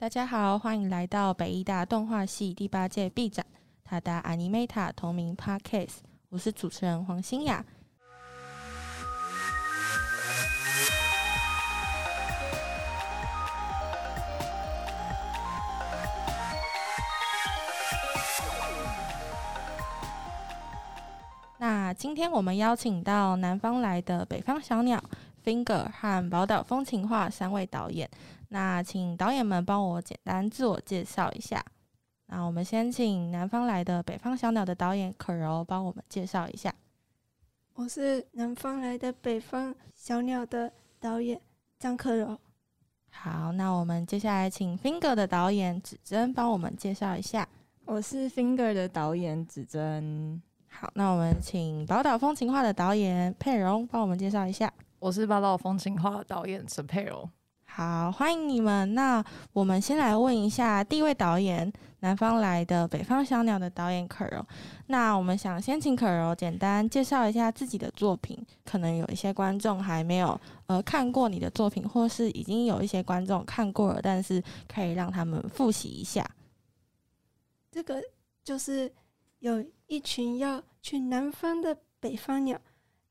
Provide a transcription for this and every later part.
大家好，欢迎来到北艺大动画系第八届毕展《塔达 Animeta》同名 Podcast，我是主持人黄欣雅。那今天我们邀请到南方来的北方小鸟 Finger 和宝岛风情画三位导演。那请导演们帮我简单自我介绍一下。那我们先请南方来的北方小鸟的导演可柔帮我们介绍一下。我是南方来的北方小鸟的导演张可柔。好，那我们接下来请 Finger 的导演指针帮我们介绍一下。我是 Finger 的导演指针。好，那我们请宝岛风情画的导演佩蓉帮我们介绍一下。我是霸道风情画的导演陈佩柔。好，欢迎你们。那我们先来问一下第一位导演，南方来的北方小鸟的导演可柔。那我们想先请可柔简单介绍一下自己的作品，可能有一些观众还没有呃看过你的作品，或是已经有一些观众看过了，但是可以让他们复习一下。这个就是有一群要去南方的北方鸟，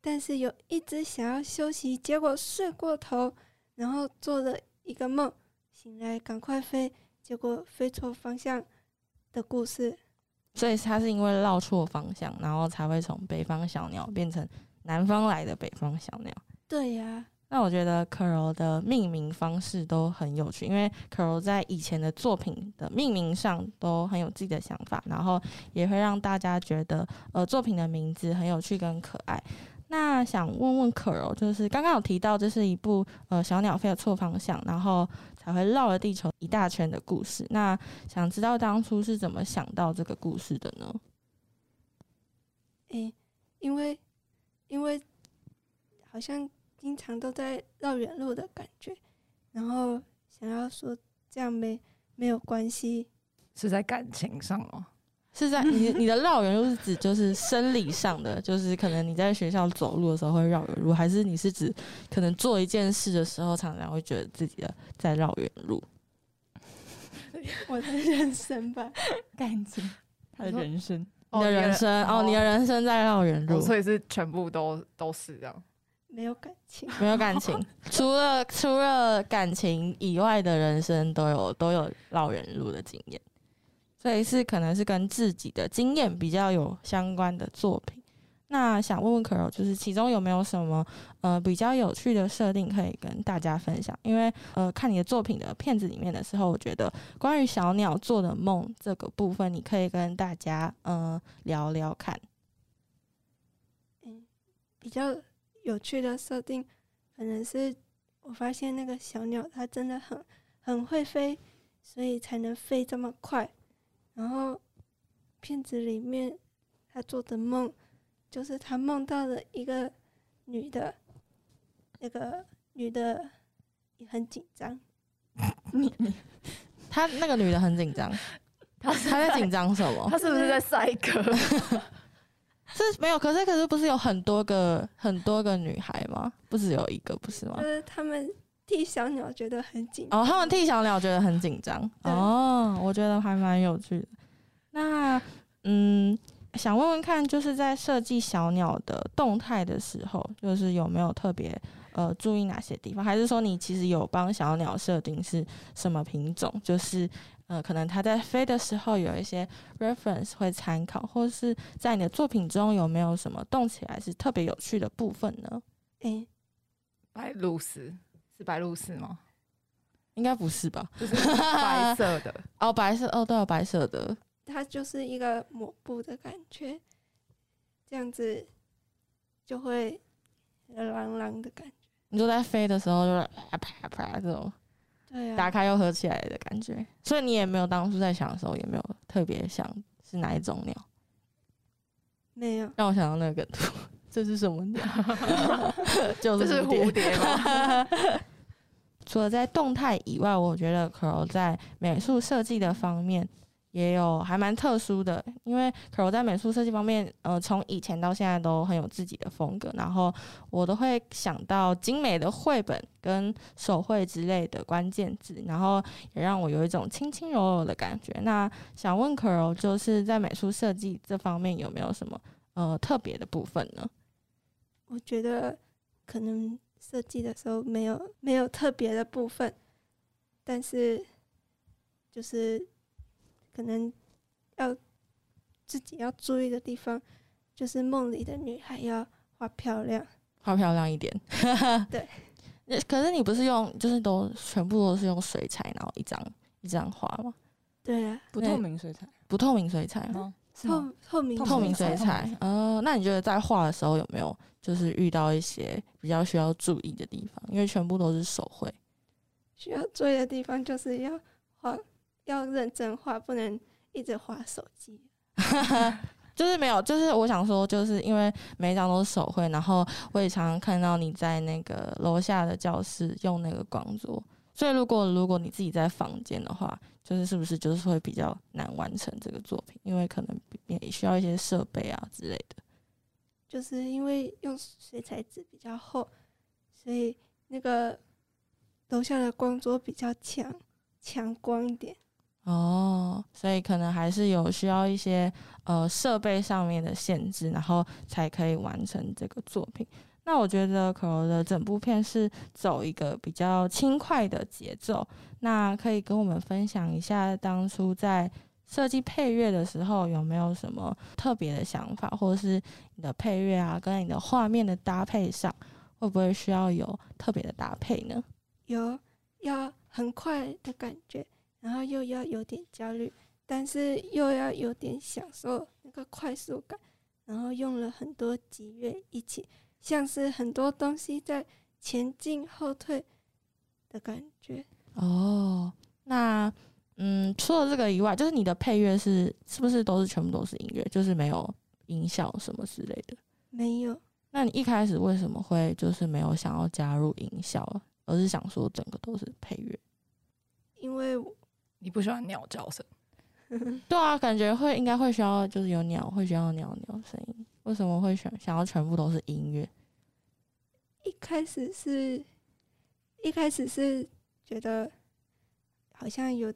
但是有一只想要休息，结果睡过头。然后做了一个梦，醒来赶快飞，结果飞错方向的故事。所以他是因为绕错方向，然后才会从北方小鸟变成南方来的北方小鸟。对呀。那我觉得可柔的命名方式都很有趣，因为可柔在以前的作品的命名上都很有自己的想法，然后也会让大家觉得呃作品的名字很有趣跟可爱。那想问问可柔，就是刚刚有提到这是一部呃小鸟飞的错方向，然后才会绕了地球一大圈的故事。那想知道当初是怎么想到这个故事的呢？诶、欸，因为因为好像经常都在绕远路的感觉，然后想要说这样没没有关系，是在感情上哦。是在 你你的绕远路是指就是生理上的，就是可能你在学校走路的时候会绕远路，还是你是指可能做一件事的时候常常会觉得自己的在绕远路？我的人生吧，感情，他的人生，你的人生哦，你的人生在绕远路，所以是全部都都是这样，没有感情，没有感情，除了除了感情以外的人生都有都有绕远路的经验。所以是可能是跟自己的经验比较有相关的作品。那想问问可柔，就是其中有没有什么呃比较有趣的设定可以跟大家分享？因为呃看你的作品的片子里面的时候，我觉得关于小鸟做的梦这个部分，你可以跟大家呃聊聊看。嗯，比较有趣的设定，可能是我发现那个小鸟它真的很很会飞，所以才能飞这么快。然后，片子里面他做的梦，就是他梦到了一个女的，那个女的也很紧张。你你，他那个女的很紧张，他他在紧张什么？他是不是在赛鸽？是没有，可是可是不是有很多个很多个女孩吗？不只有一个，不是吗？就是他们替小鸟觉得很紧哦，他们替小鸟觉得很紧张哦，我觉得还蛮有趣的。那嗯，想问问看，就是在设计小鸟的动态的时候，就是有没有特别呃注意哪些地方？还是说你其实有帮小鸟设定是什么品种？就是呃，可能它在飞的时候有一些 reference 会参考，或是在你的作品中有没有什么动起来是特别有趣的部分呢？诶、欸，白鹭鸶。是白鹭鸶吗？应该不是吧？就是白色的 哦，白色哦，对哦，白色的。它就是一个抹布的感觉，这样子就会朗朗的感觉。你就在飞的时候，就是啪啪啪这种，对啊，打开又合起来的感觉。所以你也没有当初在想的时候，也没有特别想是哪一种鸟？没有，让我想到那个图，这是什么鸟？就是蝴蝶吗？除了在动态以外，我觉得可柔在美术设计的方面也有还蛮特殊的，因为 Caro 在美术设计方面，呃，从以前到现在都很有自己的风格。然后我都会想到精美的绘本跟手绘之类的关键字，然后也让我有一种轻轻柔柔的感觉。那想问 Caro，就是在美术设计这方面有没有什么呃特别的部分呢？我觉得可能设计的时候没有没有特别的部分，但是就是。可能要自己要注意的地方，就是梦里的女孩要画漂亮，画漂亮一点。对，可是你不是用，就是都全部都是用水彩，然后一张一张画吗？对啊，不透明水彩，不透明水彩吗？透透明透明水彩。哦，那你觉得在画的时候有没有就是遇到一些比较需要注意的地方？因为全部都是手绘，需要注意的地方就是要画。要认真画，不能一直画手机。就是没有，就是我想说，就是因为每一张都是手绘，然后我也常常看到你在那个楼下的教室用那个光桌，所以如果如果你自己在房间的话，就是是不是就是会比较难完成这个作品？因为可能也需要一些设备啊之类的。就是因为用水彩纸比较厚，所以那个楼下的光桌比较强，强光一点。哦，所以可能还是有需要一些呃设备上面的限制，然后才可以完成这个作品。那我觉得 Caro 的整部片是走一个比较轻快的节奏。那可以跟我们分享一下，当初在设计配乐的时候有没有什么特别的想法，或者是你的配乐啊，跟你的画面的搭配上，会不会需要有特别的搭配呢？有，要很快的感觉。然后又要有点焦虑，但是又要有点享受那个快速感，然后用了很多击乐一起，像是很多东西在前进后退的感觉。哦，那嗯，除了这个以外，就是你的配乐是是不是都是全部都是音乐，就是没有音效什么之类的？没有。那你一开始为什么会就是没有想要加入音效，而是想说整个都是配乐？因为。你不喜欢鸟叫声？对啊，感觉会应该会需要，就是有鸟会需要鸟鸟声音。为什么会想想要全部都是音乐？一开始是，一开始是觉得好像有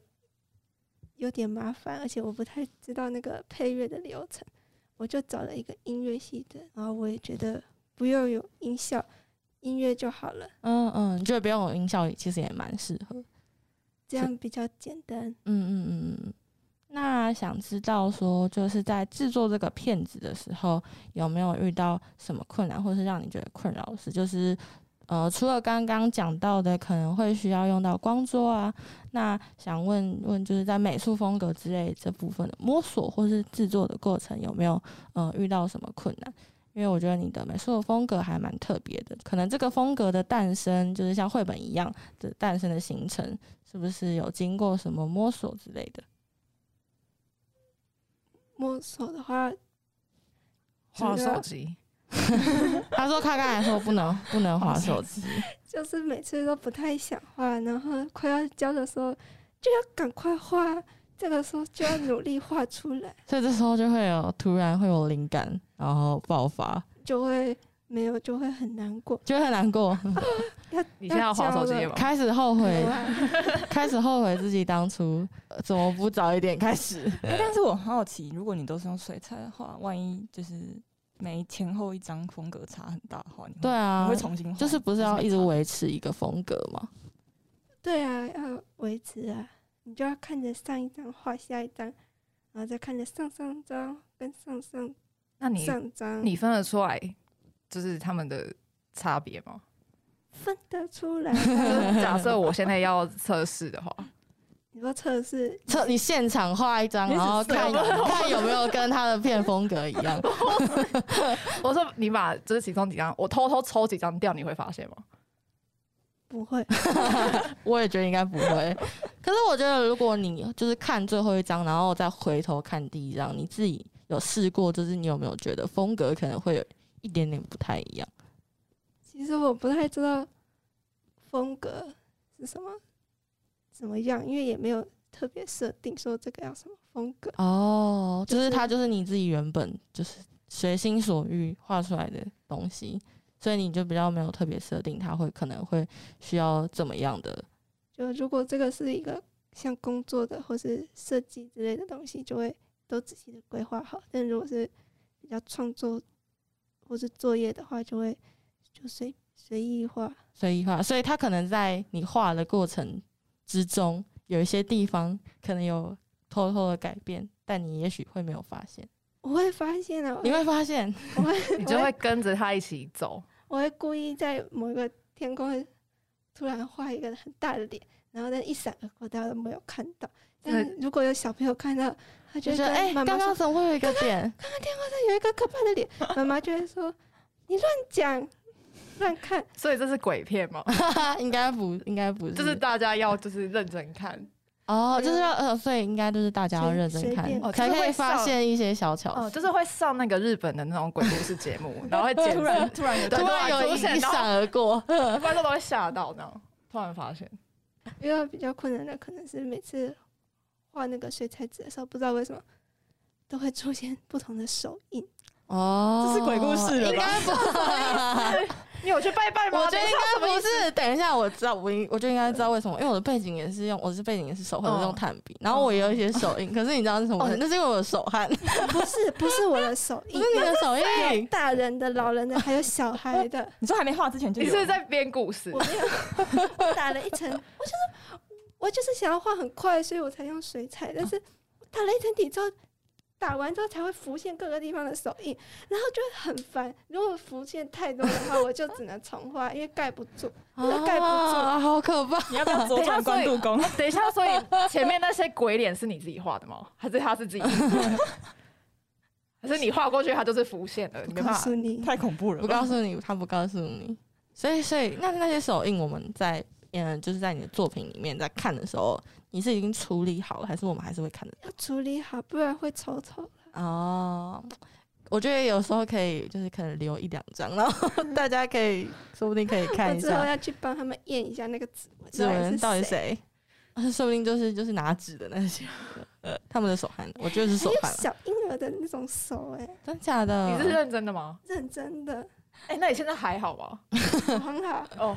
有点麻烦，而且我不太知道那个配乐的流程，我就找了一个音乐系的，然后我也觉得不用有音效，音乐就好了。嗯嗯，你觉得不用有音效，其实也蛮适合。这样比较简单。嗯嗯嗯嗯。那想知道说，就是在制作这个片子的时候，有没有遇到什么困难，或是让你觉得困扰的事？就是呃，除了刚刚讲到的，可能会需要用到光桌啊。那想问问，就是在美术风格之类这部分的摸索，或是制作的过程，有没有呃遇到什么困难？因为我觉得你的美术风格还蛮特别的，可能这个风格的诞生，就是像绘本一样的诞生的形成。是不是有经过什么摸索之类的？摸索的话，划手机。他说他刚才说不能 不能划手机，就是每次都不太想画，然后快要交的时候就要赶快画，这个时候就要努力画出来，所以这时候就会有突然会有灵感，然后爆发，就会。没有就会很难过，就会很难过。你现在要划手机吗？开始后悔，开始后悔自己当初怎么不早一点开始。但是我很好奇，如果你都是用水彩的话，万一就是每前后一张风格差很大的话，你对啊，你会重新画，就是不是要一直维持一个风格吗？对啊，要维持啊，你就要看着上一张画下一张，然后再看着上上张跟上上，那你上张你分得出来？就是他们的差别吗？分得出来。假设我现在要测试的话，你说测试测你现场画一张，然后看 看有没有跟他的片风格一样。我说你把这其中几张，我偷偷抽几张掉，你会发现吗？不会，我也觉得应该不会。可是我觉得，如果你就是看最后一张，然后再回头看第一张，你自己有试过，就是你有没有觉得风格可能会有？一点点不太一样。其实我不太知道风格是什么怎么样，因为也没有特别设定说这个要什么风格。哦，就是它就就是你自己原本就是随心所欲画出来的东西，所以你就比较没有特别设定，它会可能会需要怎么样的。就如果这个是一个像工作的或是设计之类的东西，就会都仔细的规划好。但如果是比较创作或是作业的话，就会就随随意画，随意画。所以他可能在你画的过程之中，有一些地方可能有偷偷的改变，但你也许会没有发现。我会发现啊，你会发现，我会，你就会跟着他一起走。我会故意在某一个天空突然画一个很大的脸，然后但一闪而过，大家都没有看到。但如果有小朋友看到，他就觉得哎，刚刚、欸、怎么会有一个点？刚刚电话上有一个可怕的脸，妈妈就会说你乱讲。乱看，所以这是鬼片吗？应该不，应该不是。就是大家要就是认真看哦，就是要呃，所以应该就是大家要认真看，才可以发现一些小巧。哦，就是会上那个日本的那种鬼故事节目，然后会 突然突然突然有一闪而过，观众都会吓到，这样突然发现。因为比较困难的可能是每次画那个水彩纸的时候，不知道为什么都会出现不同的手印。哦，这是鬼故事了吧？应该不是。你有去拜拜吗？我觉得应该不是。等一下，我知道，我应我就应该知道为什么，因为我的背景也是用，我是背景也是手绘，用炭笔，然后我也有一些手印。可是你知道是什么？那是因为我的手汗。不是，不是我的手印，不是你的手印。大人的、老人的，还有小孩的。你说还没画之前就有？你是在编故事？我没有，我打了一层。我就是我就是想要画很快，所以我才用水彩。但是我打了一层底之后。打完之后才会浮现各个地方的手印，然后就会很烦。如果浮现太多的话，我就只能重画，因为盖不住，盖不住，啊，好可怕！你要不要左转关渡宫？等一下，所以前面那些鬼脸是你自己画的吗？还是他是自己？还是你画过去，他就是浮现了？你没办法，太恐怖了！不告诉你，他不告诉你。所以，所以那那些手印，我们在嗯，就是在你的作品里面在看的时候。你是已经处理好了，还是我们还是会看得到？要处理好，不然会丑丑哦，我觉得有时候可以，就是可能留一两张，然后 大家可以说不定可以看一下。之后要去帮他们验一下那个指纹，指纹到底谁？说不定就是就是拿纸的那些，呃，他们的手汗，我觉得是手汗。小婴儿的那种手，哎，真假的？你是认真的吗？认真的。哎，那你现在还好吗？很好哦。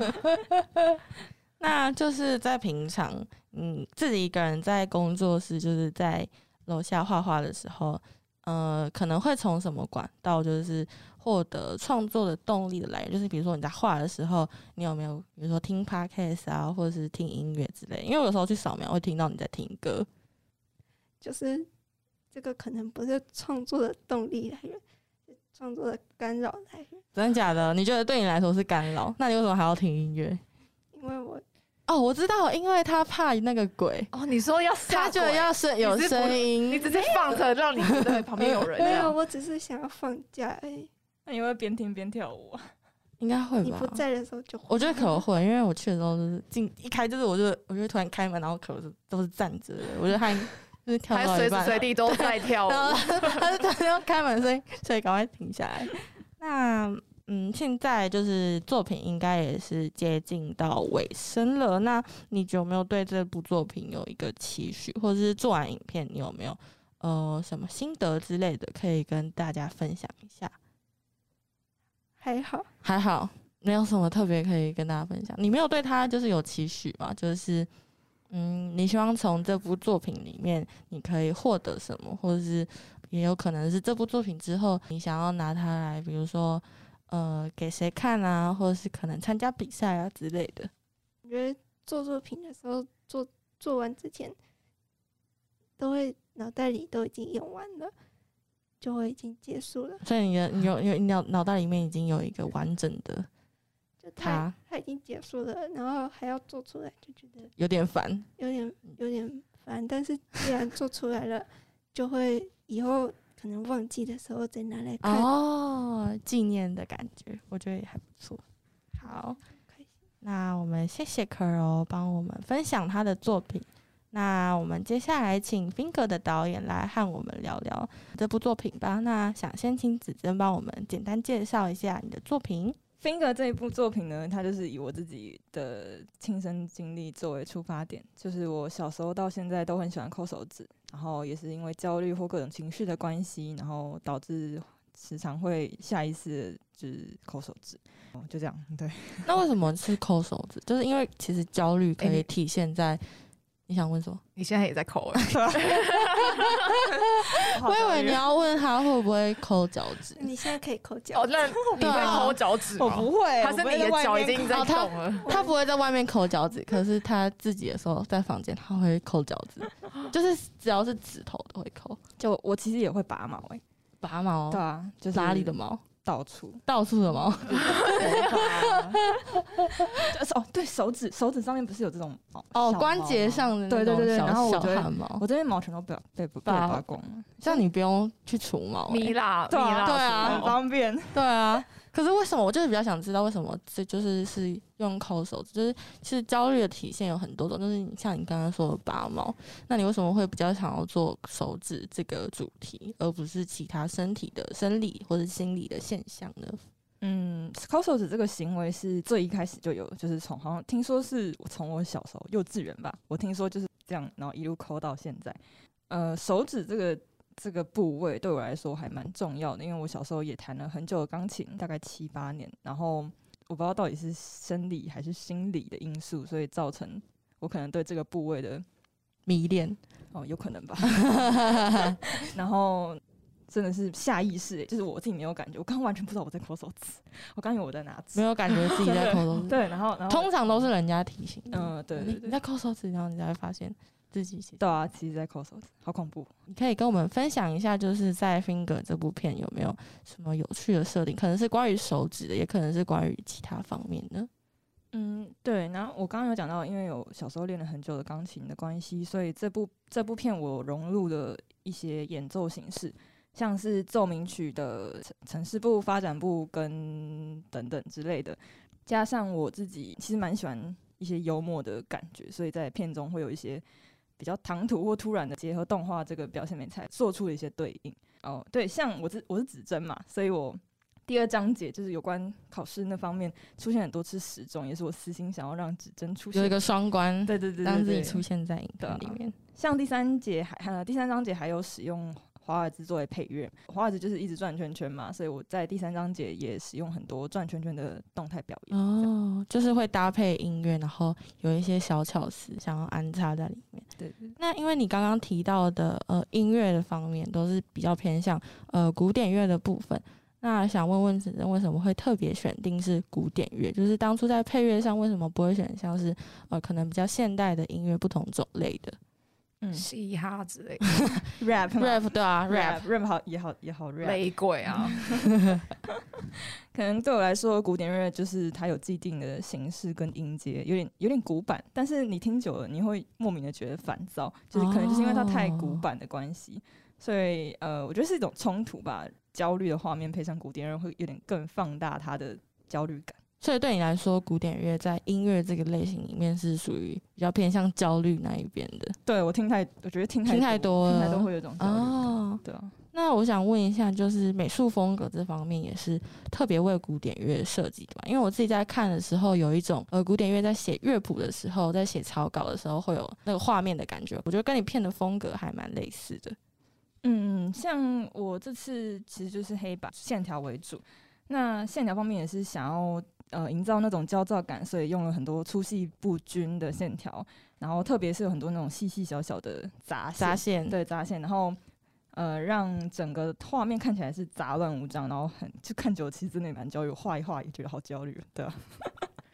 那就是在平常，嗯，自己一个人在工作室，就是在楼下画画的时候，呃，可能会从什么管道，就是获得创作的动力的来源，就是比如说你在画的时候，你有没有，比如说听 podcast 啊，或者是听音乐之类？因为有时候去扫描会听到你在听歌，就是这个可能不是创作的动力来源，创作的干扰来源。真的假的？你觉得对你来说是干扰？那你为什么还要听音乐？因为我哦，我知道，因为他怕那个鬼哦。你说要他觉得要声有声音，你直接放着让你觉得旁边有人。没有，我只是想要放假而已。那你会边听边跳舞啊？应该会吧。你不在的时候就会。我觉得可能会，因为我去的时候就是进一开就是我就我就突然开门，然后可是都是站着的。我觉得他 就是跳到一半，随时随地都在跳舞。他就突然要开门，声音所以赶快停下来。那。嗯，现在就是作品应该也是接近到尾声了。那你有没有对这部作品有一个期许，或者是做完影片你有没有呃什么心得之类的可以跟大家分享一下？还好，还好，没有什么特别可以跟大家分享。你没有对他就是有期许吗？就是嗯，你希望从这部作品里面你可以获得什么，或者是也有可能是这部作品之后你想要拿它来，比如说。呃，给谁看啊？或者是可能参加比赛啊之类的。我觉得做作品的时候，做做完之前，都会脑袋里都已经用完了，就会已经结束了。所以你的你有有脑脑袋里面已经有一个完整的，就他他已经结束了，然后还要做出来，就觉得有点烦，有点有点烦。但是既然做出来了，就会以后。可能忘记的时候再拿来看哦，纪念的感觉，我觉得也还不错。好，那我们谢谢 Kuro 帮我们分享他的作品。那我们接下来请 Finger 的导演来和我们聊聊这部作品吧。那想先请子珍帮我们简单介绍一下你的作品。Finger 这一部作品呢，它就是以我自己的亲身经历作为出发点，就是我小时候到现在都很喜欢抠手指，然后也是因为焦虑或各种情绪的关系，然后导致时常会下意识就是抠手指，哦，就这样。对，那为什么是抠手指？就是因为其实焦虑可以体现在，欸、你想问什么？你现在也在抠啊？我以为你要问他会不会抠脚趾。你现在可以抠脚。哦，那你会抠脚趾吗？我不会，他是你的脚已经在动了。他他不会在外面抠脚趾，可是他自己的时候在房间他会抠脚趾，就是只要是指头都会抠。就我其实也会拔毛诶、欸，拔毛。对啊，就是哪里的毛？到处，到处的毛。哦，对手指，手指上面不是有这种哦，关节上的对对对对，然后小汗毛，我这边毛全都被被被拔光了。像你不用去除毛，米蜡，对啊，对啊，很方便，对啊。可是为什么？我就是比较想知道为什么这就是是用抠手指，就是其实焦虑的体现有很多种，就是像你刚刚说的拔毛，那你为什么会比较想要做手指这个主题，而不是其他身体的生理或者心理的现象呢？嗯，抠手指这个行为是最一开始就有，就是从好像听说是从我小时候幼稚园吧，我听说就是这样，然后一路抠到现在。呃，手指这个。这个部位对我来说还蛮重要的，因为我小时候也弹了很久的钢琴，大概七八年。然后我不知道到底是生理还是心理的因素，所以造成我可能对这个部位的迷恋哦，有可能吧。然后真的是下意识，就是我自己没有感觉，我刚刚完全不知道我在抠手指，我刚以为我在拿纸，没有感觉自己在抠手指。对，然后然后通常都是人家提醒，嗯，对，对，对，你在抠手指，然后你才会发现。自己写对啊，其实在抠手指，好恐怖。你可以跟我们分享一下，就是在《Finger》这部片有没有什么有趣的设定？可能是关于手指的，也可能是关于其他方面的。嗯，对。然后我刚刚有讲到，因为有小时候练了很久的钢琴的关系，所以这部这部片我融入了一些演奏形式，像是奏鸣曲的城市部、发展部跟等等之类的，加上我自己其实蛮喜欢一些幽默的感觉，所以在片中会有一些。比较唐突或突然的结合动画这个表现美才做出了一些对应哦，对，像我是我是指针嘛，所以我第二章节就是有关考试那方面出现很多次时钟，也是我私心想要让指针出现有一个双关，对对对，让自己出现在影片里面。像第三节还呃第三章节还有使用。华尔兹作为配乐，华尔兹就是一直转圈圈嘛，所以我在第三章节也使用很多转圈圈的动态表演。哦，就是会搭配音乐，然后有一些小巧思想要安插在里面。对。那因为你刚刚提到的呃音乐的方面都是比较偏向呃古典乐的部分，那想问问子珍为什么会特别选定是古典乐？就是当初在配乐上为什么不会选像是呃可能比较现代的音乐不同种类的？嗯，嘻哈之类的，rap rap 对啊，rap rap 好也好也好 rap，雷鬼啊，可能对我来说，古典乐就是它有既定的形式跟音阶，有点有点古板，但是你听久了，你会莫名的觉得烦躁，就是可能就是因为它太古板的关系，所以呃，我觉得是一种冲突吧，焦虑的画面配上古典乐，会有点更放大它的焦虑感。所以对你来说，古典乐在音乐这个类型里面是属于比较偏向焦虑那一边的。对，我听太，我觉得听太听太多，听太多会有种焦虑。哦，对啊。那我想问一下，就是美术风格这方面也是特别为古典乐设计的吧？因为我自己在看的时候，有一种呃，古典乐在写乐谱的时候，在写草稿的时候，会有那个画面的感觉。我觉得跟你片的风格还蛮类似的。嗯，像我这次其实就是黑白线条为主，那线条方面也是想要。呃，营造那种焦躁感，所以用了很多粗细不均的线条，然后特别是有很多那种细细小小的杂杂线，对杂线，然后呃，让整个画面看起来是杂乱无章，然后很就看久了，其实真的蛮焦虑，画一画也觉得好焦虑，对啊。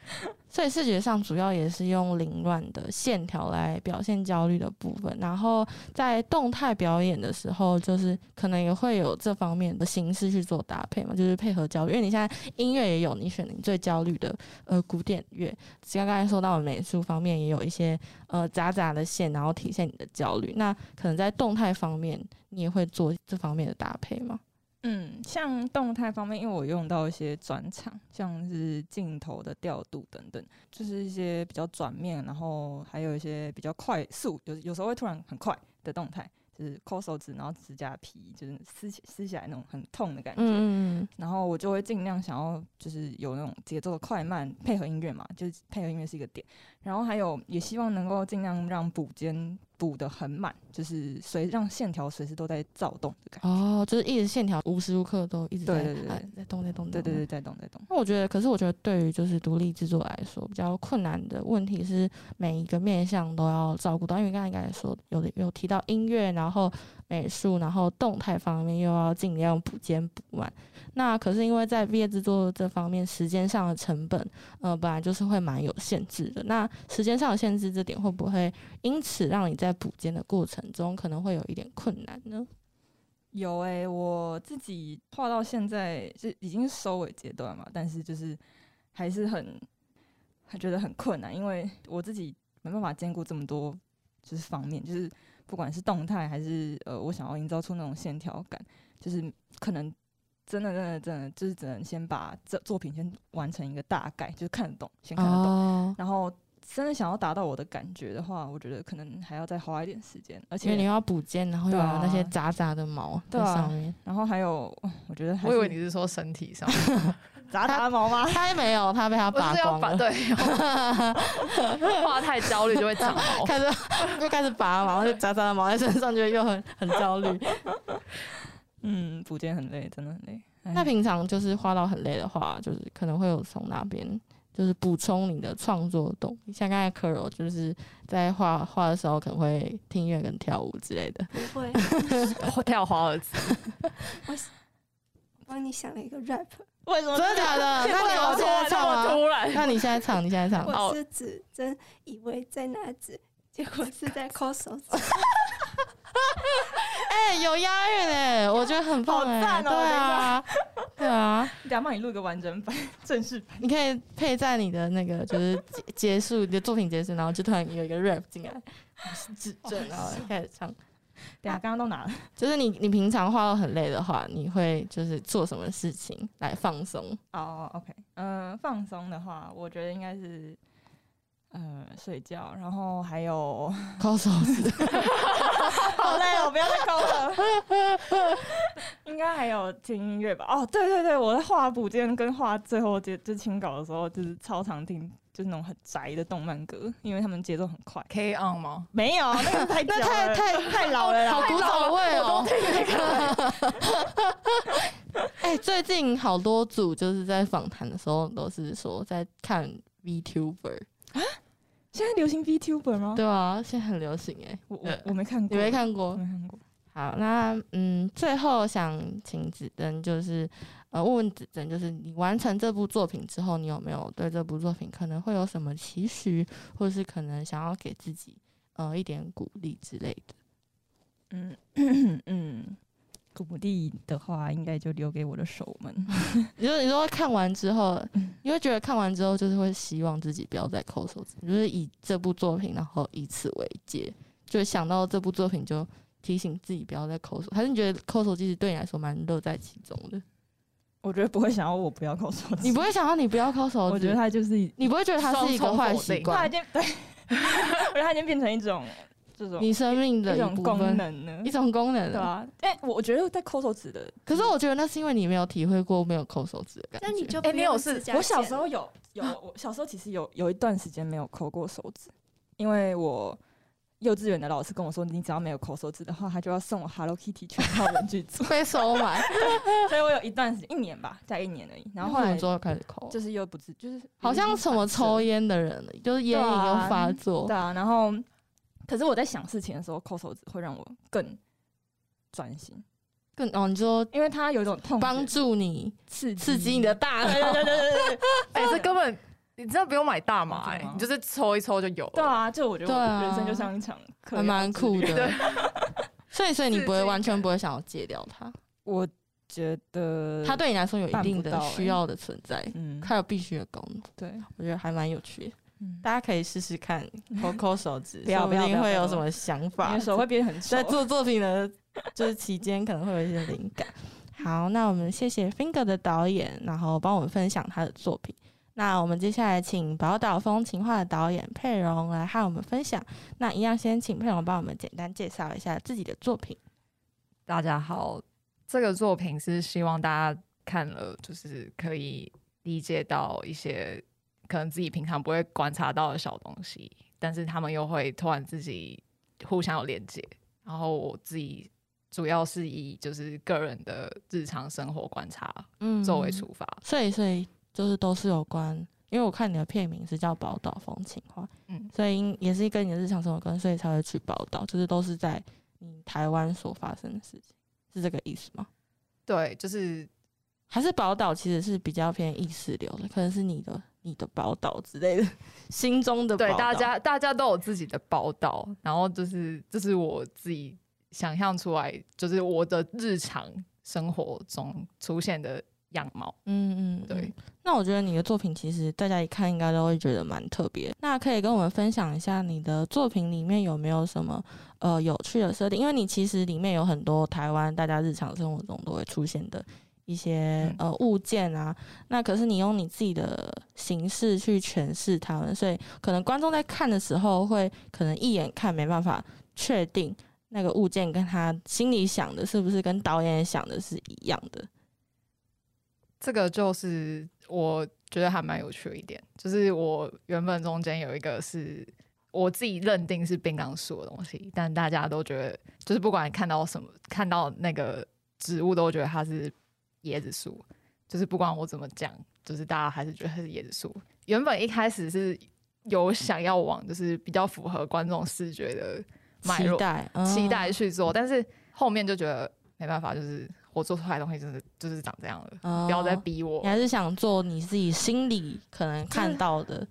所以视觉上主要也是用凌乱的线条来表现焦虑的部分，然后在动态表演的时候，就是可能也会有这方面的形式去做搭配嘛，就是配合焦虑。因为你现在音乐也有你选你最焦虑的呃古典乐，刚刚才说到的美术方面也有一些呃杂杂的线，然后体现你的焦虑。那可能在动态方面，你也会做这方面的搭配吗？嗯，像动态方面，因为我用到一些转场，像是镜头的调度等等，就是一些比较转面，然后还有一些比较快速，有有时候会突然很快的动态，就就是抠手指，然后指甲皮就是撕起撕起来那种很痛的感觉。嗯，然后我就会尽量想要就是有那种节奏的快慢配合音乐嘛，就是配合音乐是一个点。然后还有也希望能够尽量让补间补的很满，就是随让线条随时都在躁动的感觉。哦，就是一直线条无时无刻都一直在对对对在在动在动。对对对，在动在动。那我觉得，可是我觉得对于就是独立制作来说，比较困难的问题是每一个面向都要照顾到，因为刚才刚才说有的有提到音乐，然后美术，然后动态方面又要尽量补间补满。那可是因为在毕业制作这方面，时间上的成本，呃，本来就是会蛮有限制的。那时间上的限制这点会不会因此让你在补间的过程中可能会有一点困难呢？有诶、欸，我自己画到现在就已经收尾阶段嘛，但是就是还是很还觉得很困难，因为我自己没办法兼顾这么多就是方面，就是不管是动态还是呃，我想要营造出那种线条感，就是可能。真的，真的，真的，就是只能先把这作品先完成一个大概，就是看得懂，先看得懂。Oh. 然后真的想要达到我的感觉的话，我觉得可能还要再花一点时间。而且你要补间，然后又有那些杂杂的毛在上面。啊、然后还有，我觉得还我以为你是说身体上 杂杂的毛吗？他还没有，他被他拔光了。对，画太焦虑就会长毛，开始又开始拔毛，就杂杂的毛在身上，就又很很焦虑。嗯，补间很累，真的很累。那平常就是画到很累的话，就是可能会有从哪边就是补充你的创作动力？像刚才 Kuro 就是在画画的时候，可能会听音乐跟跳舞之类的。不会，跳华尔兹。我帮你想了一个 rap。为什么？真的假的？那你要现在唱吗？突然？那你现在唱，你现在唱。我是指真以为在哪指，结果是在抠手指。哎、欸，有押韵哎，我觉得很棒哎、对啊，对啊，等下帮你录个完整版，正式版，你可以配在你的那个，就是结束你的作品结束，然后就突然有一个 rap 进来，指正，然后开始唱。对啊刚刚都拿了，就是你你平常画到很累的话，你会就是做什么事情来放松？哦、oh,，OK，嗯、呃，放松的话，我觉得应该是。呃，睡觉，然后还有抠手指，好累哦，不要再抠了。应该还有听音乐吧？哦，对对对，我在画补间跟画最后节就清稿的时候，就是超常听，就是那种很宅的动漫歌，因为他们节奏很快。K on 吗？没有，那个太 那太太太老了，好古早味哦。哎、欸，最近好多组就是在访谈的时候都是说在看 VTuber 啊。现在流行 VTuber 吗？对啊，现在很流行哎、欸，我我我没看过，你没看过？没看过。好，那嗯，最后想请子珍，就是呃，问问子珍，就是你完成这部作品之后，你有没有对这部作品可能会有什么期许，或是可能想要给自己呃一点鼓励之类的？嗯 嗯。鼓励的话，应该就留给我的手们。你说，你说看完之后，你会觉得看完之后，就是会希望自己不要再抠手指，就是以这部作品，然后以此为戒，就想到这部作品就提醒自己不要再抠手。还是你觉得抠手其实对你来说蛮乐在其中的？我觉得不会想要我不要抠手指，你不会想要你不要抠手指。我觉得他就是，你不会觉得他是一个坏习惯。对，我觉得他已经变成一种。这种你生命的一,一种功能呢？一种功能，对啊。哎、欸，我觉得在抠手指的，可是我觉得那是因为你没有体会过没有抠手指的感觉。那你就哎、欸，你有是？我小时候有有，我小时候其实有有一段时间没有抠过手指，因为我幼稚园的老师跟我说，你只要没有抠手指的话，他就要送我 Hello Kitty 全套文具组，被收买。所以我有一段时间，一年吧，在一年而已。然后后来之后开始抠，就是又不是，就是好像什么抽烟的人，就是烟瘾又发作。对啊，然后。可是我在想事情的时候，抠手指会让我更专心，更哦，你说，因为它有一种痛，帮助你刺刺激你的大脑。对对对对对，哎，这根本你真的不用买大麻，哎，你就是抽一抽就有了。对啊，就我觉得我人生就像一场课，还蛮酷的。所以，所以你不会完全不会想要戒掉它？我觉得它对你来说有一定的需要的存在，嗯，它有必须的功能。对，我觉得还蛮有趣的。大家可以试试看 抠抠手指，不要不一定会有什么想法。手会变很丑。在做作品的，就是期间可能会有一些灵感。好，那我们谢谢 Finger 的导演，然后帮我们分享他的作品。那我们接下来请宝岛风情画的导演佩蓉来和我们分享。那一样先请佩蓉帮我们简单介绍一下自己的作品。大家好，这个作品是希望大家看了就是可以理解到一些可能自己平常不会观察到的小东西，但是他们又会突然自己互相有连接。然后我自己主要是以就是个人的日常生活观察嗯作为出发，所以所以。就是都是有关，因为我看你的片名是叫《宝岛风情画》，嗯，所以也是跟你的日常生活跟，所以才会去宝岛，就是都是在你台湾所发生的事情，是这个意思吗？对，就是还是宝岛其实是比较偏意识流的，可能是你的你的宝岛之类的，心中的。对，大家大家都有自己的宝岛，然后就是这、就是我自己想象出来，就是我的日常生活中出现的。样貌，嗯嗯，对。那我觉得你的作品其实大家一看应该都会觉得蛮特别。那可以跟我们分享一下你的作品里面有没有什么呃有趣的设定？因为你其实里面有很多台湾大家日常生活中都会出现的一些呃物件啊。那可是你用你自己的形式去诠释它们，所以可能观众在看的时候会可能一眼看没办法确定那个物件跟他心里想的是不是跟导演想的是一样的。这个就是我觉得还蛮有趣的一点，就是我原本中间有一个是我自己认定是槟榔树的东西，但大家都觉得就是不管看到什么，看到那个植物都觉得它是椰子树，就是不管我怎么讲，就是大家还是觉得它是椰子树。原本一开始是有想要往就是比较符合观众视觉的脉络期待，嗯、期待去做，但是后面就觉得没办法，就是。我做出来的东西就是就是长这样了，哦，不要再逼我。你还是想做你自己心里可能看到的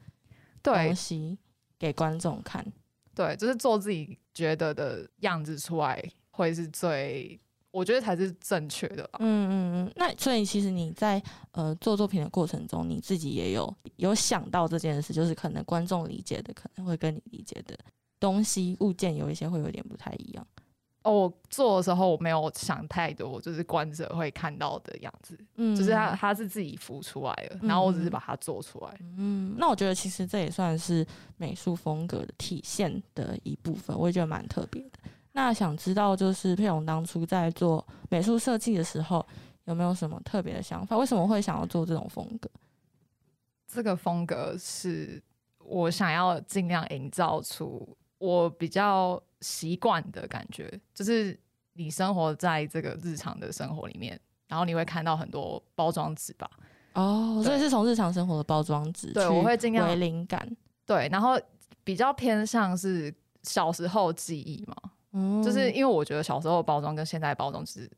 东西给观众看，对，就是做自己觉得的样子出来，会是最我觉得才是正确的吧。嗯嗯嗯。那所以其实你在呃做作品的过程中，你自己也有有想到这件事，就是可能观众理解的可能会跟你理解的东西物件有一些会有点不太一样。哦，我做的时候我没有想太多，就是观者会看到的样子，嗯，就是他他是自己浮出来的，嗯，然后我只是把它做出来。嗯，那我觉得其实这也算是美术风格的体现的一部分，我也觉得蛮特别的。那想知道就是佩蓉当初在做美术设计的时候，有没有什么特别的想法？为什么会想要做这种风格？这个风格是我想要尽量营造出我比较。习惯的感觉，就是你生活在这个日常的生活里面，然后你会看到很多包装纸吧？哦，所以是从日常生活的包装纸，对，我会尽量为灵感，对，然后比较偏向是小时候记忆嘛，嗯，就是因为我觉得小时候的包装跟现在的包装是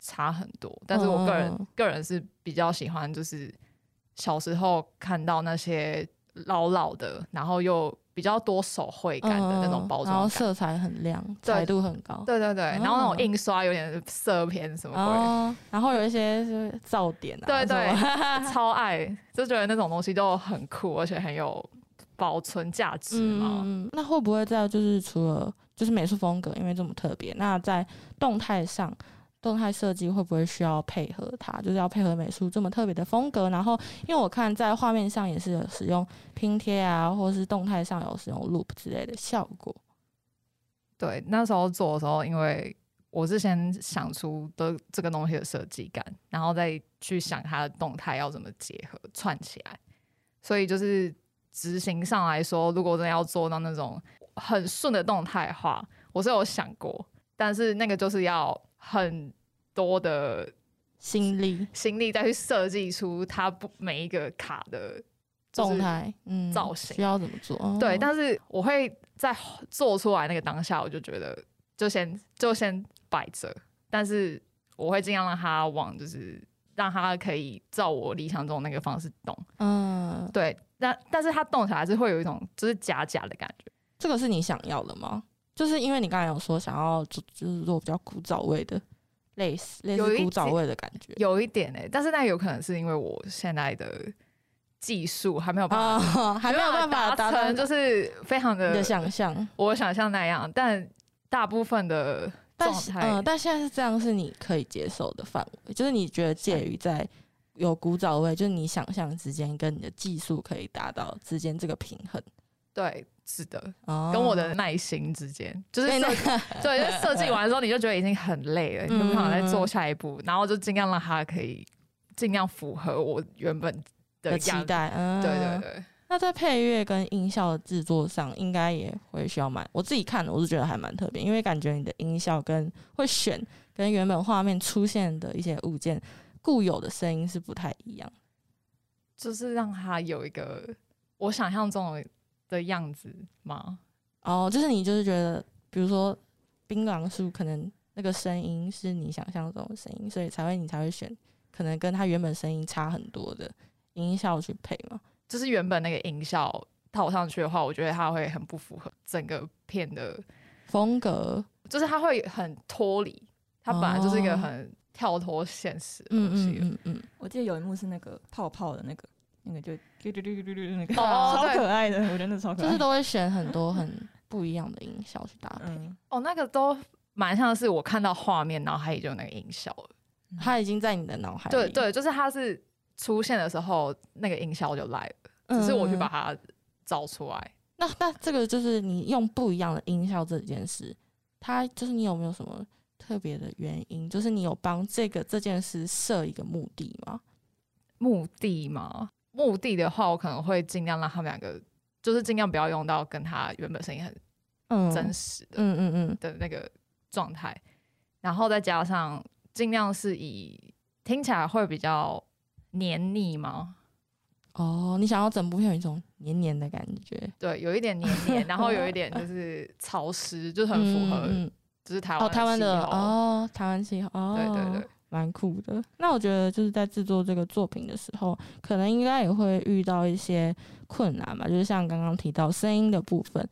差很多，但是我个人、嗯、个人是比较喜欢，就是小时候看到那些老老的，然后又。比较多手绘感的那种包装，然后色彩很亮，彩度很高。对对对，然后那种印刷有点色偏什么鬼，然后有一些是噪点啊。对对，超爱，就觉得那种东西都很酷，而且很有保存价值嘛。嗯，那会不会在就是除了就是美术风格，因为这么特别，那在动态上？动态设计会不会需要配合它？就是要配合美术这么特别的风格。然后，因为我看在画面上也是有使用拼贴啊，或者是动态上有使用 loop 之类的效果。对，那时候做的时候，因为我是先想出的这个东西的设计感，然后再去想它的动态要怎么结合串起来。所以就是执行上来说，如果真的要做到那种很顺的动态化，我是有想过，但是那个就是要。很多的心力，心力再去设计出它不每一个卡的动态，嗯，造型需要怎么做？对，但是我会在做出来那个当下，我就觉得就先就先摆着，但是我会尽量让它往，就是让它可以照我理想中那个方式动。嗯，对，但但是它动起来是会有一种就是假假的感觉。这个是你想要的吗？就是因为你刚才有说想要就，就是做比较古早味的，类似类似古早味的感觉，有一点哎、欸，但是那有可能是因为我现在的技术还没有办法，哦、还没有办法达成，就是非常的，的想象，我想象那样，但大部分的状态，嗯，但现在是这样，是你可以接受的范围，就是你觉得介于在有古早味，就是你想象之间跟你的技术可以达到之间这个平衡。对，是的，哦，跟我的耐心之间，就是设 对，就设计完之后你就觉得已经很累了，你就不想再做下一步，然后就尽量让它可以尽量符合我原本的期待。嗯，对对对。那在配乐跟音效的制作上，应该也会需要蛮，我自己看的我是觉得还蛮特别，因为感觉你的音效跟会选跟原本画面出现的一些物件固有的声音是不太一样，就是让它有一个我想象中的。的样子吗？哦，就是你就是觉得，比如说槟榔树，可能那个声音是你想象中的声音，所以才会你才会选可能跟它原本声音差很多的音效去配嘛。就是原本那个音效套上去的话，我觉得它会很不符合整个片的风格，就是它会很脱离，它本来就是一个很跳脱现实的东西。嗯嗯嗯，我记得有一幕是那个泡泡的那个。那个就嘟嘟嘟嘟嘟那个，哦，超可爱的，我觉得超可爱。就是都会选很多很不一样的音效去搭配。嗯、哦，那个都蛮像是我看到画面，脑海里就有那个音效了。它已经在你的脑海里。对对，就是它是出现的时候，那个音效就来了，只是我去把它找出来。嗯、那那这个就是你用不一样的音效这件事，它就是你有没有什么特别的原因？就是你有帮这个这件事设一个目的吗？目的吗？目的的话，我可能会尽量让他们两个，就是尽量不要用到跟他原本声音很真实的，嗯嗯嗯的那个状态，然后再加上尽量是以听起来会比较黏腻吗？哦，你想要整部片有一种黏黏的感觉，对，有一点黏黏，然后有一点就是潮湿，就很符合，就是台湾哦，台湾的哦，台湾气候，哦，对对对。蛮酷的。那我觉得就是在制作这个作品的时候，可能应该也会遇到一些困难吧，就是像刚刚提到声音的部分。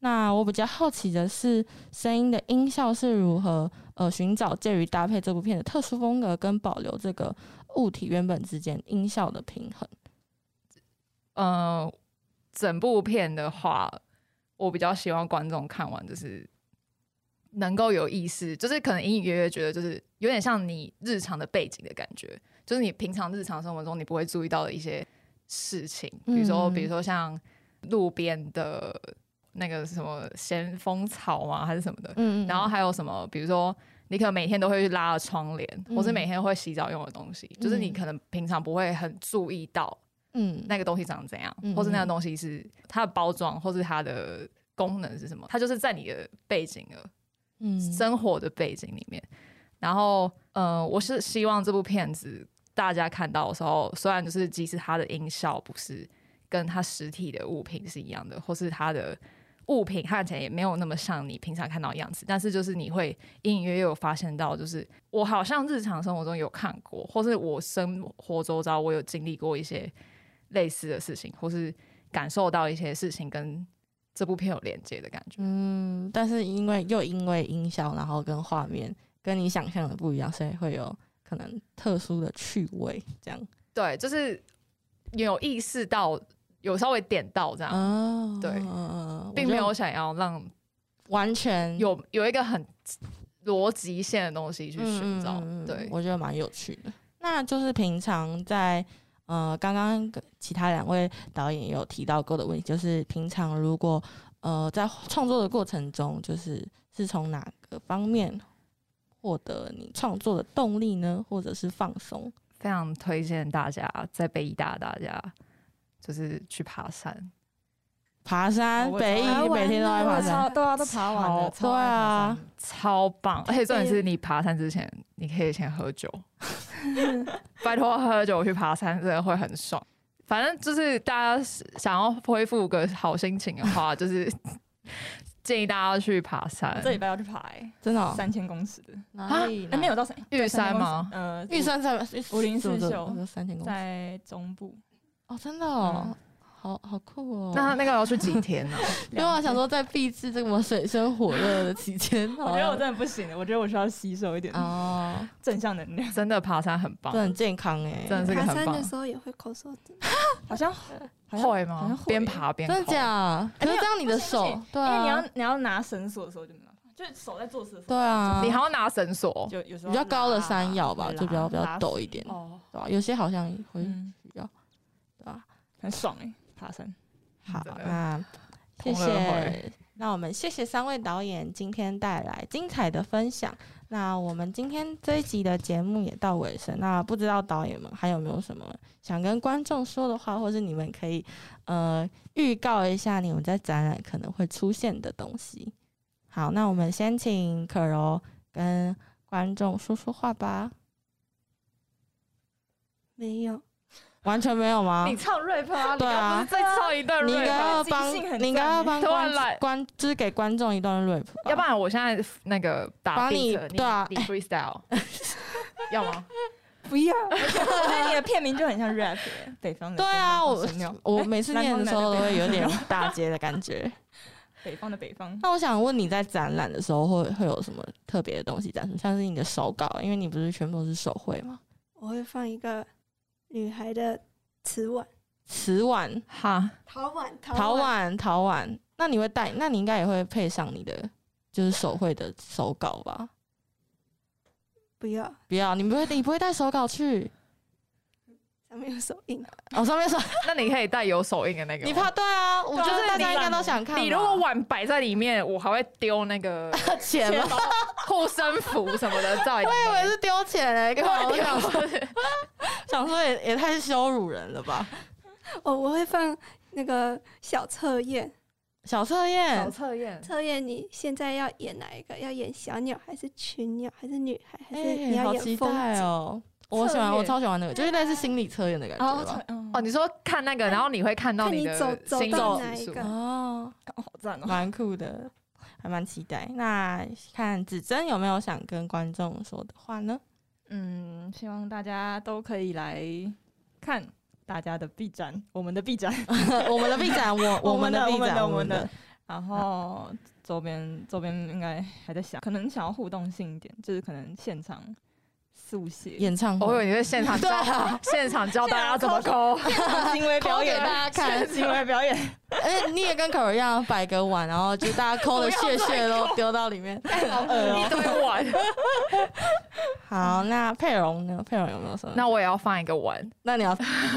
那我比较好奇的是，声音的音效是如何呃寻找介于搭配这部片的特殊风格跟保留这个物体原本之间音效的平衡。呃，整部片的话，我比较希望观众看完就是。能够有意思，就是可能隐隐约约觉得，就是有点像你日常的背景的感觉，就是你平常日常生活中你不会注意到的一些事情，比如说，嗯、比如说像路边的那个什么咸丰草吗，还是什么的，嗯，然后还有什么，比如说你可能每天都会去拉的窗帘，嗯、或是每天会洗澡用的东西，嗯、就是你可能平常不会很注意到，嗯，那个东西长怎样，嗯、或是那个东西是它的包装，或是它的功能是什么，它就是在你的背景了。生活的背景里面，然后，呃，我是希望这部片子大家看到的时候，虽然就是即使它的音效不是跟它实体的物品是一样的，或是它的物品看起来也没有那么像你平常看到的样子，但是就是你会隐隐约约有发现到，就是我好像日常生活中有看过，或是我生活周遭我有经历过一些类似的事情，或是感受到一些事情跟。这部片有连接的感觉，嗯，但是因为又因为音效，然后跟画面跟你想象的不一样，所以会有可能特殊的趣味，这样。对，就是有意识到，有稍微点到这样，哦、对，嗯、并没有想要让完全有有一个很逻辑线的东西去寻找，嗯、对，我觉得蛮有趣的。那就是平常在。呃，刚刚其他两位导演也有提到过的问题，就是平常如果呃在创作的过程中，就是是从哪个方面获得你创作的动力呢？或者是放松？非常推荐大家在北艺大，大家就是去爬山。爬山，北艺每天都在爬山，对啊，都爬完了，对啊，超棒！而且重点是你爬山之前，你可以先喝酒。拜托喝酒去爬山，真的会很爽。反正就是大家想要恢复个好心情的话，就是 建议大家去爬山。这礼拜要去爬，欸，真的，喔，三千公尺的哪里？还没有到山玉山吗？呃，玉山在武陵四秀，三千公尺在中部。哦，真的哦。嗯好好酷哦！那那个要去几天呢？因为我想说，在毕制这么水深火热的期间，我觉得我真的不行了。我觉得我需要吸收一点哦正向能量。真的爬山很棒，很健康哎，真的是个很棒。爬山的时候也会口哨的，好像会吗？边爬边真的假？可是这样你的手，对啊，因为你要你要拿绳索的时候就没办法。就是手在做事的时候，对啊，你还要拿绳索，就有时候比较高的山药吧，就比较比较陡一点，哦，对吧？有些好像会要，对吧？很爽哎，爬山。好，那 谢谢，那我们谢谢三位导演今天带来精彩的分享。那我们今天这一集的节目也到尾声，那不知道导演们还有没有什么想跟观众说的话，或是你们可以呃预告一下你们在展览可能会出现的东西。好，那我们先请可柔跟观众说说话吧。没有，完全没有吗？你唱 rap 啊？对啊再唱一段你应该 rap，要帮，你应该要帮观观，就是给观众一段 rap。要不然我现在那个打帮你对啊你 freestyle，要吗？不要，我觉得你的片名就很像 rap，北方的对啊，我我哎每次念的时候都会有点大街的感觉。北方的北方。那我想问你在展览的时候会会有什么特别的东西展出？像是你的手稿，因为你不是全部都是手绘吗？我会放一个女孩的瓷碗、瓷碗、哈，陶碗、陶碗、陶碗，那你会带？那你应该也会配上你的就是手绘的手稿吧？不要，不要，你不会，你不会带手稿去？上面有手印。哦，上面说 那你可以带有手印的那个吗。你怕对啊？我觉得大家应该都想看吧。你如果碗摆在里面，我还会丢那个 钱吗？护身符什么的在里面。我以为是丢钱嘞、欸，因我为想说丢想说也也太羞辱人了吧？哦，我会放那个小测验，小测验，测验，测验你现在要演哪一个？要演小鸟还是群鸟还是女孩？还是哎、你要好期演风景？待哦！我喜欢，我超喜欢那个，就是类似心理测验的感觉吧。哦，你说看那个，然后你会看到你的走走哪一个哦，好赞哦！蛮酷的，还蛮期待。那看子珍有没有想跟观众说的话呢？嗯，希望大家都可以来看大家的 B 展，我们的 B 展，我们的 B 展，我我们的 B 展，我们的我们的，然后周边周边应该还在想，可能想要互动性一点，就是可能现场速写演唱会，我以为你在现场 教对啊现场教大家怎么抠。行为表演，大家看行为表演，哎、你也跟可儿一样摆个碗，然后就大家抠的屑屑都 丢到里面。好恶一堆碗，好，那佩蓉呢？佩蓉有没有什么？那我也要放一个碗。那你要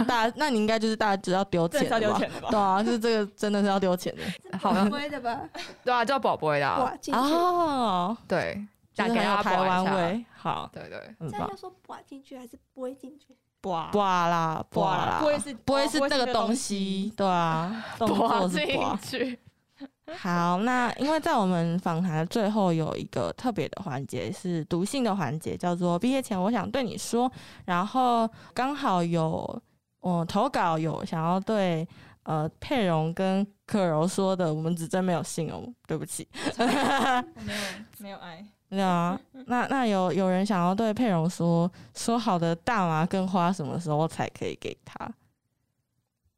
大，那你应该就是大家只要丢钱的吧？的吧对啊，就是这个真的是要丢钱的好像不会的吧？对啊，叫宝贝的哦，对，就是很再给他有台湾味。味。好，对对，很棒这样要。说挂进去还是不会进去？哇刮啦，刮啦，不会是不会是那个东东西，对啊，动滑作是不进。去。好，那因为在我们访谈的最后有一个特别的环节是读信的环节，叫做毕业前我想对你说。然后刚好有我、嗯、投稿有想要对呃佩蓉跟可柔说的，我们只真没有信哦，对不起。我没有没有爱，对啊，那那有有人想要对佩蓉说，说好的大麻跟花什么时候才可以给他？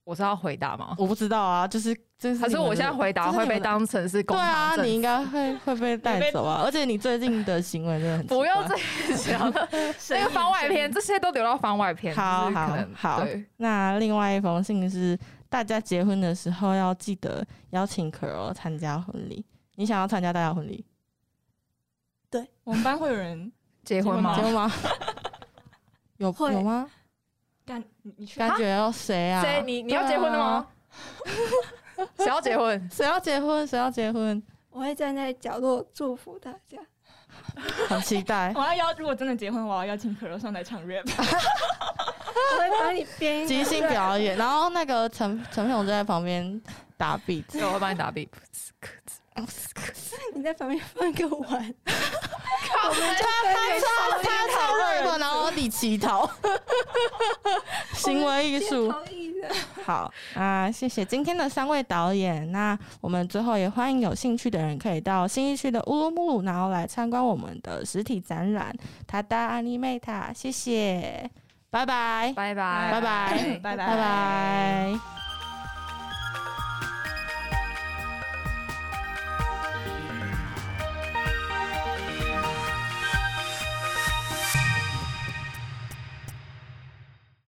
我是要回答吗？我不知道啊，就是就是可是我现在回答会被当成是公对啊，你应该会会被 带走啊！而且你最近的行为真的很不要这样想了。那个番外篇，这些都留到番外篇。好好好那另外一封信是，大家结婚的时候要记得邀请可柔参加婚礼。你想要参加大家婚礼？我们班会有人 结婚吗结？婚吗？有会有吗？感你感觉要谁啊？谁？你你要结婚了吗？谁要结婚？谁要结婚？谁要结婚？我会站在角落祝福大家。很期待我要邀，如果真的结婚，我要邀请可乐上来唱 rap。我会帮你编即兴表演，然后那个陈陈佩蓉就在旁边打 beat。对，我会帮你打 beat。你在旁边放一个碗，他他唱他唱 rap，然后你乞讨，行为艺术。好啊，谢谢今天的三位导演。那我们最后也欢迎有兴趣的人可以到新一区的乌鲁木鲁，然后来参观我们的实体展览《塔达 Animeta》。谢谢，拜拜，拜拜，拜拜，拜拜拜拜。